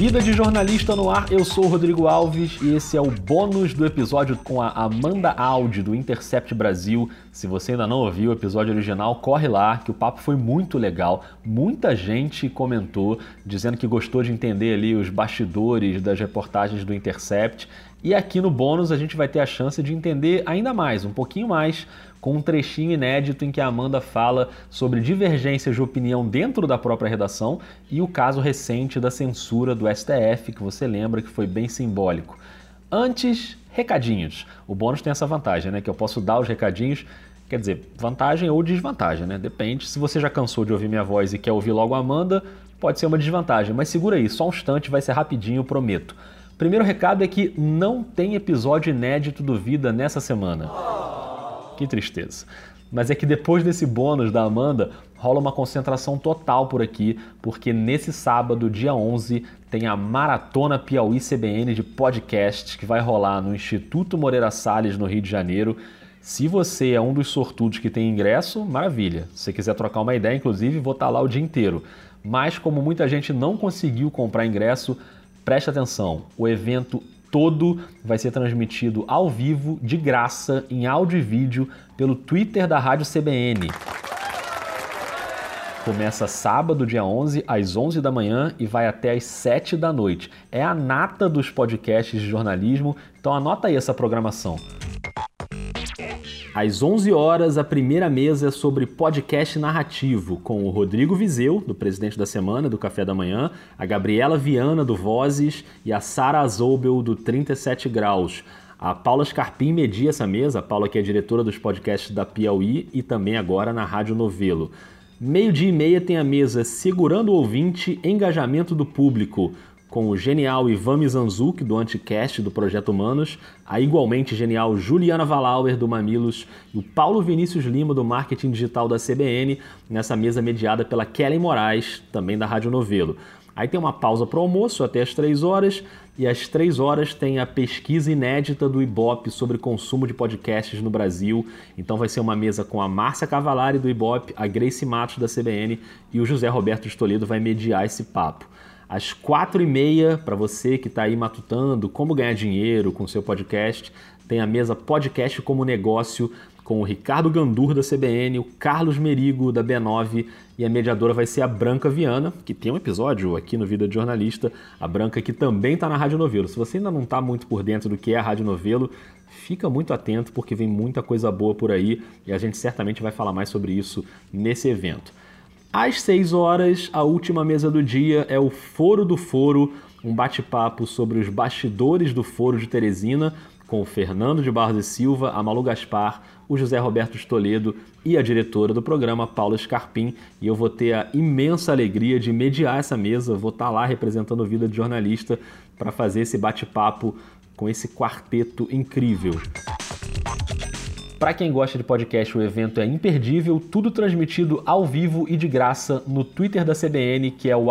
Vida de jornalista no ar, eu sou o Rodrigo Alves e esse é o bônus do episódio com a Amanda Audi do Intercept Brasil. Se você ainda não ouviu o episódio original, corre lá, que o papo foi muito legal. Muita gente comentou dizendo que gostou de entender ali os bastidores das reportagens do Intercept. E aqui no bônus a gente vai ter a chance de entender ainda mais, um pouquinho mais, com um trechinho inédito em que a Amanda fala sobre divergências de opinião dentro da própria redação e o caso recente da censura do STF, que você lembra que foi bem simbólico. Antes, recadinhos. O bônus tem essa vantagem, né? Que eu posso dar os recadinhos. Quer dizer, vantagem ou desvantagem, né? Depende. Se você já cansou de ouvir minha voz e quer ouvir logo a Amanda, pode ser uma desvantagem. Mas segura aí, só um instante, vai ser rapidinho, prometo. Primeiro recado é que não tem episódio inédito do Vida nessa semana. Que tristeza. Mas é que depois desse bônus da Amanda, rola uma concentração total por aqui, porque nesse sábado, dia 11, tem a Maratona Piauí CBN de podcast que vai rolar no Instituto Moreira Salles, no Rio de Janeiro. Se você é um dos sortudos que tem ingresso, maravilha. Se você quiser trocar uma ideia, inclusive, vou estar lá o dia inteiro. Mas como muita gente não conseguiu comprar ingresso, preste atenção. O evento todo vai ser transmitido ao vivo, de graça, em áudio e vídeo, pelo Twitter da Rádio CBN. Começa sábado, dia 11, às 11 da manhã e vai até às 7 da noite. É a nata dos podcasts de jornalismo, então anota aí essa programação. Às 11 horas, a primeira mesa é sobre podcast narrativo, com o Rodrigo Vizeu, do Presidente da Semana, do Café da Manhã, a Gabriela Viana, do Vozes, e a Sara Zobel, do 37 Graus. A Paula Scarpim media essa mesa, a Paula que é diretora dos podcasts da Piauí e também agora na Rádio Novelo. Meio-dia e meia tem a mesa Segurando o Ouvinte, Engajamento do Público, com o genial Ivan Mizanzuki, do Anticast do Projeto Humanos, a igualmente genial Juliana Valauer, do Mamilos, e o Paulo Vinícius Lima, do Marketing Digital da CBN, nessa mesa mediada pela Kelly Moraes, também da Rádio Novelo. Aí tem uma pausa para o almoço até as 3 horas, e às 3 horas tem a pesquisa inédita do Ibope sobre consumo de podcasts no Brasil. Então vai ser uma mesa com a Márcia Cavalari do Ibope, a Grace Matos da CBN e o José Roberto de Toledo vai mediar esse papo às quatro e meia, para você que está aí matutando como ganhar dinheiro com o seu podcast, tem a mesa Podcast como Negócio com o Ricardo Gandur da CBN, o Carlos Merigo da B9 e a mediadora vai ser a Branca Viana, que tem um episódio aqui no Vida de Jornalista, a Branca que também está na Rádio Novelo. Se você ainda não está muito por dentro do que é a Rádio Novelo, fica muito atento porque vem muita coisa boa por aí e a gente certamente vai falar mais sobre isso nesse evento. Às 6 horas, a última mesa do dia é o Foro do Foro, um bate-papo sobre os bastidores do Foro de Teresina, com o Fernando de Barros e Silva, a Malu Gaspar, o José Roberto Toledo e a diretora do programa, Paula Scarpim. E eu vou ter a imensa alegria de mediar essa mesa, vou estar lá representando a vida de jornalista para fazer esse bate-papo com esse quarteto incrível. Para quem gosta de podcast, o evento é imperdível, tudo transmitido ao vivo e de graça no Twitter da CBN, que é o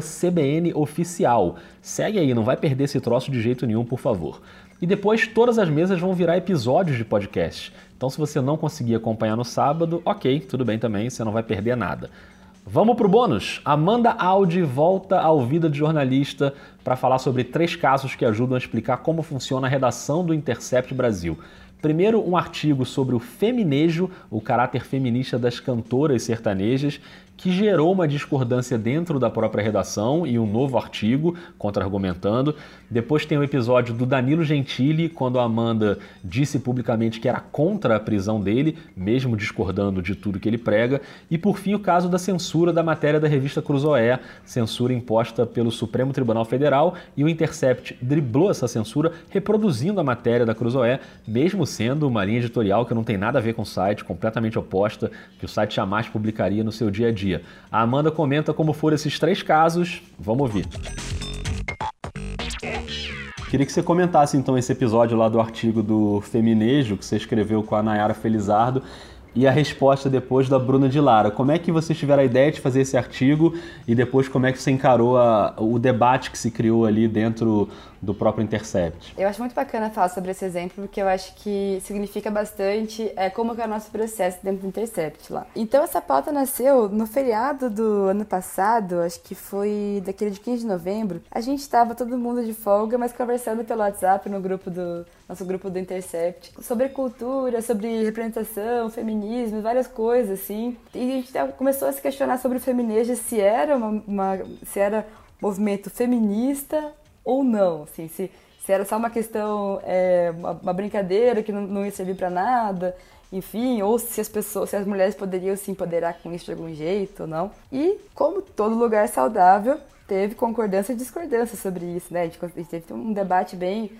CBNOficial. Segue aí, não vai perder esse troço de jeito nenhum, por favor. E depois todas as mesas vão virar episódios de podcast. Então se você não conseguir acompanhar no sábado, ok, tudo bem também, você não vai perder nada. Vamos pro bônus. Amanda Audi volta ao Vida de Jornalista para falar sobre três casos que ajudam a explicar como funciona a redação do Intercept Brasil. Primeiro, um artigo sobre o feminejo, o caráter feminista das cantoras sertanejas, que gerou uma discordância dentro da própria redação e um novo artigo contra-argumentando. Depois tem o episódio do Danilo Gentili, quando a Amanda disse publicamente que era contra a prisão dele, mesmo discordando de tudo que ele prega. E por fim, o caso da censura da matéria da revista Cruzoé, censura imposta pelo Supremo Tribunal Federal, e o Intercept driblou essa censura, reproduzindo a matéria da Cruzoé, mesmo sendo uma linha editorial que não tem nada a ver com o site, completamente oposta, que o site jamais publicaria no seu dia a dia dia. A Amanda comenta como foram esses três casos. Vamos ouvir. Queria que você comentasse então esse episódio lá do artigo do Feminejo que você escreveu com a Nayara Felizardo e a resposta depois da Bruna de Lara. Como é que vocês tiveram a ideia de fazer esse artigo e depois como é que você encarou a, o debate que se criou ali dentro do próprio Intercept. Eu acho muito bacana falar sobre esse exemplo, porque eu acho que significa bastante é, como é o nosso processo dentro do Intercept lá. Então essa pauta nasceu no feriado do ano passado, acho que foi daquele de 15 de novembro. A gente estava todo mundo de folga, mas conversando pelo WhatsApp no grupo do nosso grupo do Intercept, sobre cultura, sobre representação, feminismo, várias coisas assim. E a gente começou a se questionar sobre o feminismo, se era uma, uma se era movimento feminista ou não, assim, se, se era só uma questão, é, uma, uma, brincadeira que não, não ia servir para nada, enfim, ou se as pessoas, se as mulheres poderiam se empoderar com isso de algum jeito ou não. E como todo lugar saudável, teve concordância e discordância sobre isso, né? A gente, a gente teve um debate bem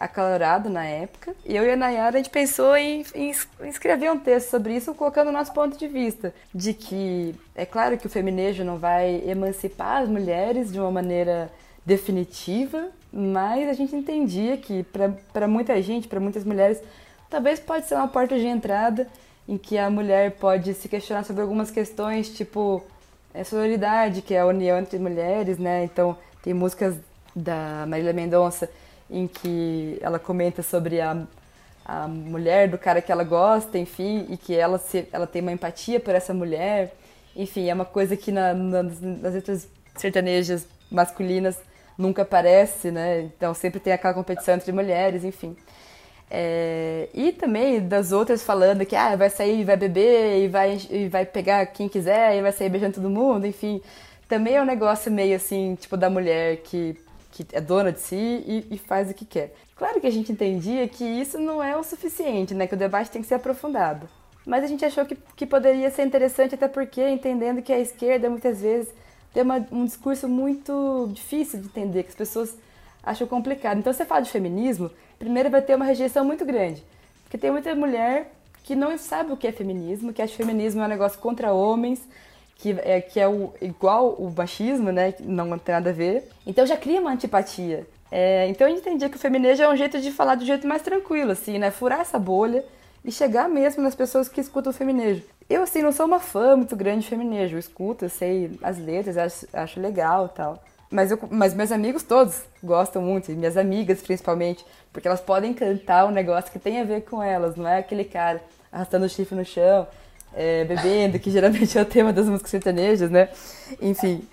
acalorado na época. E eu e a Nayara, a gente pensou em, em, escrever um texto sobre isso, colocando o nosso ponto de vista. De que é claro que o feminismo não vai emancipar as mulheres de uma maneira definitiva, mas a gente entendia que para muita gente, para muitas mulheres, talvez pode ser uma porta de entrada em que a mulher pode se questionar sobre algumas questões, tipo é sororidade, que é a união entre mulheres, né? Então, tem músicas da Marília Mendonça em que ela comenta sobre a, a mulher do cara que ela gosta, enfim, e que ela, se, ela tem uma empatia por essa mulher. Enfim, é uma coisa que na, na, nas letras sertanejas masculinas nunca aparece, né? Então sempre tem aquela competição entre mulheres, enfim. É, e também das outras falando que ah, vai sair, vai beber e vai, e vai pegar quem quiser e vai sair beijando todo mundo, enfim. Também é um negócio meio assim, tipo, da mulher que que é dona de si e, e, faz o que quer. Claro que a gente entendia que isso não é o suficiente, né? Que o debate tem que ser aprofundado. Mas a gente achou que, que poderia ser interessante, até porque, entendendo que a esquerda muitas vezes tem uma, um discurso muito difícil de entender, que as pessoas acham complicado. Então, você fala de feminismo, primeiro vai ter uma rejeição muito grande. Porque tem muita mulher que não sabe o que é feminismo, que acha que feminismo é um negócio contra homens, que é, que é o, igual o machismo, né? Não tem nada a ver. Então já cria uma antipatia. É, então eu entendi que o feminismo é um jeito de falar do jeito mais tranquilo, assim, né? Furar essa bolha e chegar mesmo nas pessoas que escutam o feminismo. Eu, assim, não sou uma fã muito grande de feminismo. Eu escuto, eu sei as letras, acho, acho legal tal. Mas, eu, mas meus amigos todos gostam muito, e minhas amigas principalmente, porque elas podem cantar um negócio que tem a ver com elas, não é aquele cara arrastando o chifre no chão, é, bebendo, que geralmente é o tema das músicas sertanejas, né? Enfim.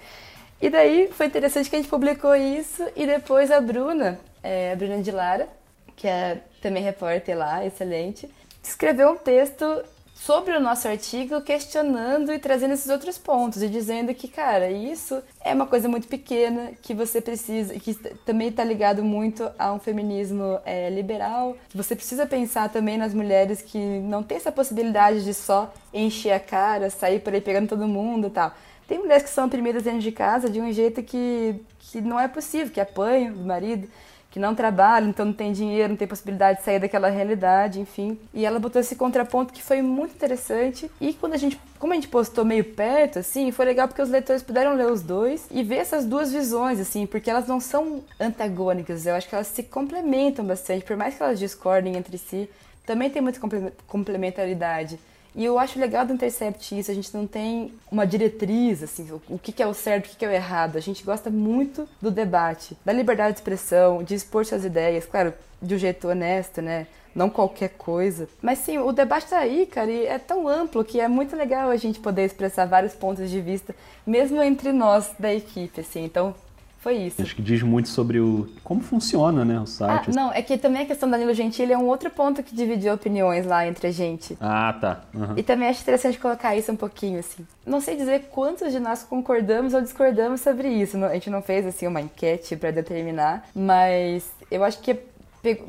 E daí foi interessante que a gente publicou isso e depois a Bruna, é, a Bruna de Lara, que é também repórter lá, excelente, escreveu um texto sobre o nosso artigo, questionando e trazendo esses outros pontos e dizendo que, cara, isso é uma coisa muito pequena, que você precisa, que também está ligado muito a um feminismo é, liberal, você precisa pensar também nas mulheres que não tem essa possibilidade de só encher a cara, sair por aí pegando todo mundo e tal. Tem mulheres que são oprimidas dentro de casa de um jeito que, que não é possível, que apanham do marido que não trabalha, então não tem dinheiro, não tem possibilidade de sair daquela realidade, enfim. E ela botou esse contraponto que foi muito interessante. E quando a gente, como a gente postou meio perto, assim, foi legal porque os leitores puderam ler os dois e ver essas duas visões, assim, porque elas não são antagônicas, eu acho que elas se complementam bastante, por mais que elas discordem entre si, também tem muita complementaridade. E eu acho legal do Intercept isso, a gente não tem uma diretriz, assim, o que é o certo, o que é o errado. A gente gosta muito do debate, da liberdade de expressão, de expor suas ideias, claro, de um jeito honesto, né? Não qualquer coisa. Mas sim, o debate tá aí, cara, e é tão amplo que é muito legal a gente poder expressar vários pontos de vista, mesmo entre nós da equipe, assim. Então, foi isso. Acho que diz muito sobre o como funciona, né, o site. Ah, não, é que também a questão da Danilo Gentili é um outro ponto que dividiu opiniões lá entre a gente. Ah, tá. Uhum. E também acho interessante colocar isso um pouquinho, assim. Não sei dizer quantos de nós concordamos ou discordamos sobre isso. A gente não fez, assim, uma enquete para determinar, mas eu acho que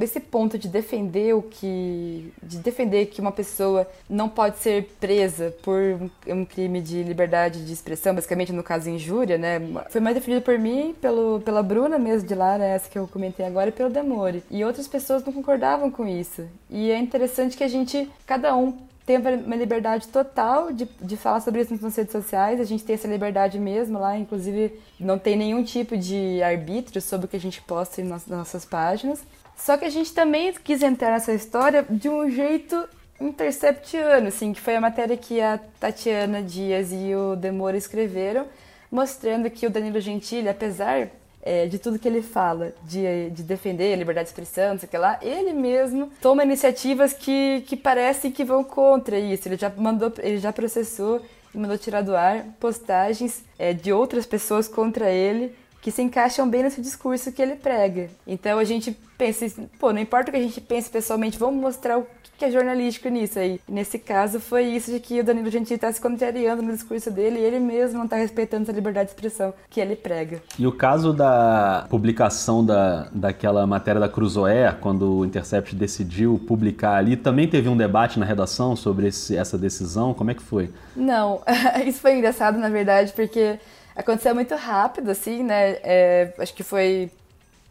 esse ponto de defender o que de defender que uma pessoa não pode ser presa por um crime de liberdade de expressão, basicamente no caso injúria, né? Foi mais defendido por mim, pelo pela Bruna mesmo de lá, né, essa que eu comentei agora, e pelo Demore. E outras pessoas não concordavam com isso. E é interessante que a gente cada um tem uma liberdade total de, de falar sobre isso nas redes sociais. A gente tem essa liberdade mesmo lá, inclusive não tem nenhum tipo de arbítrio sobre o que a gente posta nas nossas páginas. Só que a gente também quis entrar nessa história de um jeito interceptiano, assim, que foi a matéria que a Tatiana Dias e o Demora escreveram, mostrando que o Danilo Gentili, apesar é, de tudo que ele fala, de, de defender a liberdade de expressão, não sei o que lá, ele mesmo toma iniciativas que, que parecem que vão contra isso. Ele já mandou, ele já processou e mandou tirar do ar postagens é, de outras pessoas contra ele que se encaixam bem nesse discurso que ele prega. Então a gente pensa, pô, não importa o que a gente pense pessoalmente, vamos mostrar o que é jornalístico nisso aí. nesse caso foi isso de que o Danilo Gentili está se contrariando no discurso dele e ele mesmo não está respeitando essa liberdade de expressão que ele prega. E o caso da publicação da, daquela matéria da Cruzoé, quando o Intercept decidiu publicar ali, também teve um debate na redação sobre esse, essa decisão? Como é que foi? Não, isso foi engraçado na verdade, porque aconteceu muito rápido, assim, né? É, acho que foi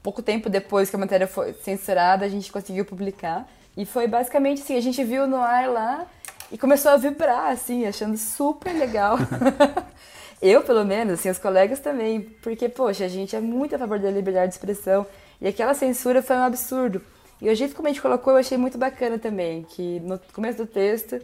pouco tempo depois que a matéria foi censurada, a gente conseguiu publicar. E foi basicamente assim, a gente viu no ar lá e começou a vibrar, assim, achando super legal. Eu, pelo menos, assim, os colegas também, porque, poxa, a gente é muito a favor da liberdade de expressão e aquela censura foi um absurdo. E o jeito como a gente colocou eu achei muito bacana também, que no começo do texto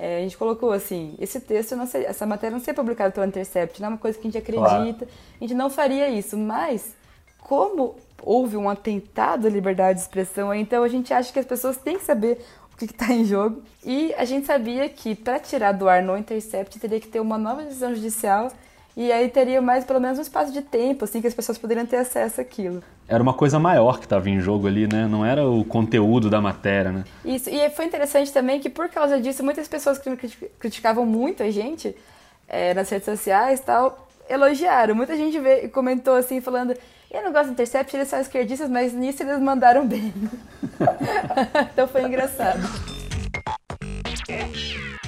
é, a gente colocou assim, esse texto, essa matéria não ser publicada pelo Intercept, não é uma coisa que a gente acredita, claro. a gente não faria isso, mas como houve um atentado à liberdade de expressão, então a gente acha que as pessoas têm que saber o que está em jogo. E a gente sabia que para tirar do ar no Intercept teria que ter uma nova decisão judicial e aí teria mais pelo menos um espaço de tempo, assim, que as pessoas poderiam ter acesso àquilo. Era uma coisa maior que estava em jogo ali, né? Não era o conteúdo da matéria, né? Isso, e foi interessante também que por causa disso, muitas pessoas que criticavam muito a gente é, nas redes sociais tal, elogiaram. Muita gente veio, comentou assim, falando, eu não gosto do Intercept, eles são esquerdistas, mas nisso eles mandaram bem. então foi engraçado.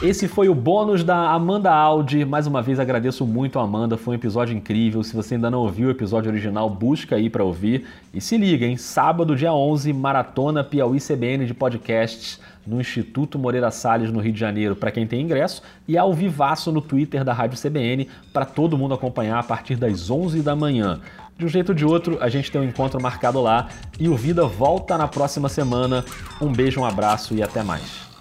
Esse foi o bônus da Amanda Audi. Mais uma vez agradeço muito a Amanda, foi um episódio incrível. Se você ainda não ouviu o episódio original, busca aí para ouvir. E se liga, hein? Sábado, dia 11, Maratona Piauí CBN de podcasts no Instituto Moreira Salles, no Rio de Janeiro, para quem tem ingresso, e ao vivaço no Twitter da Rádio CBN para todo mundo acompanhar a partir das 11 da manhã. De um jeito ou de outro, a gente tem um encontro marcado lá e o Vida volta na próxima semana. Um beijo, um abraço e até mais.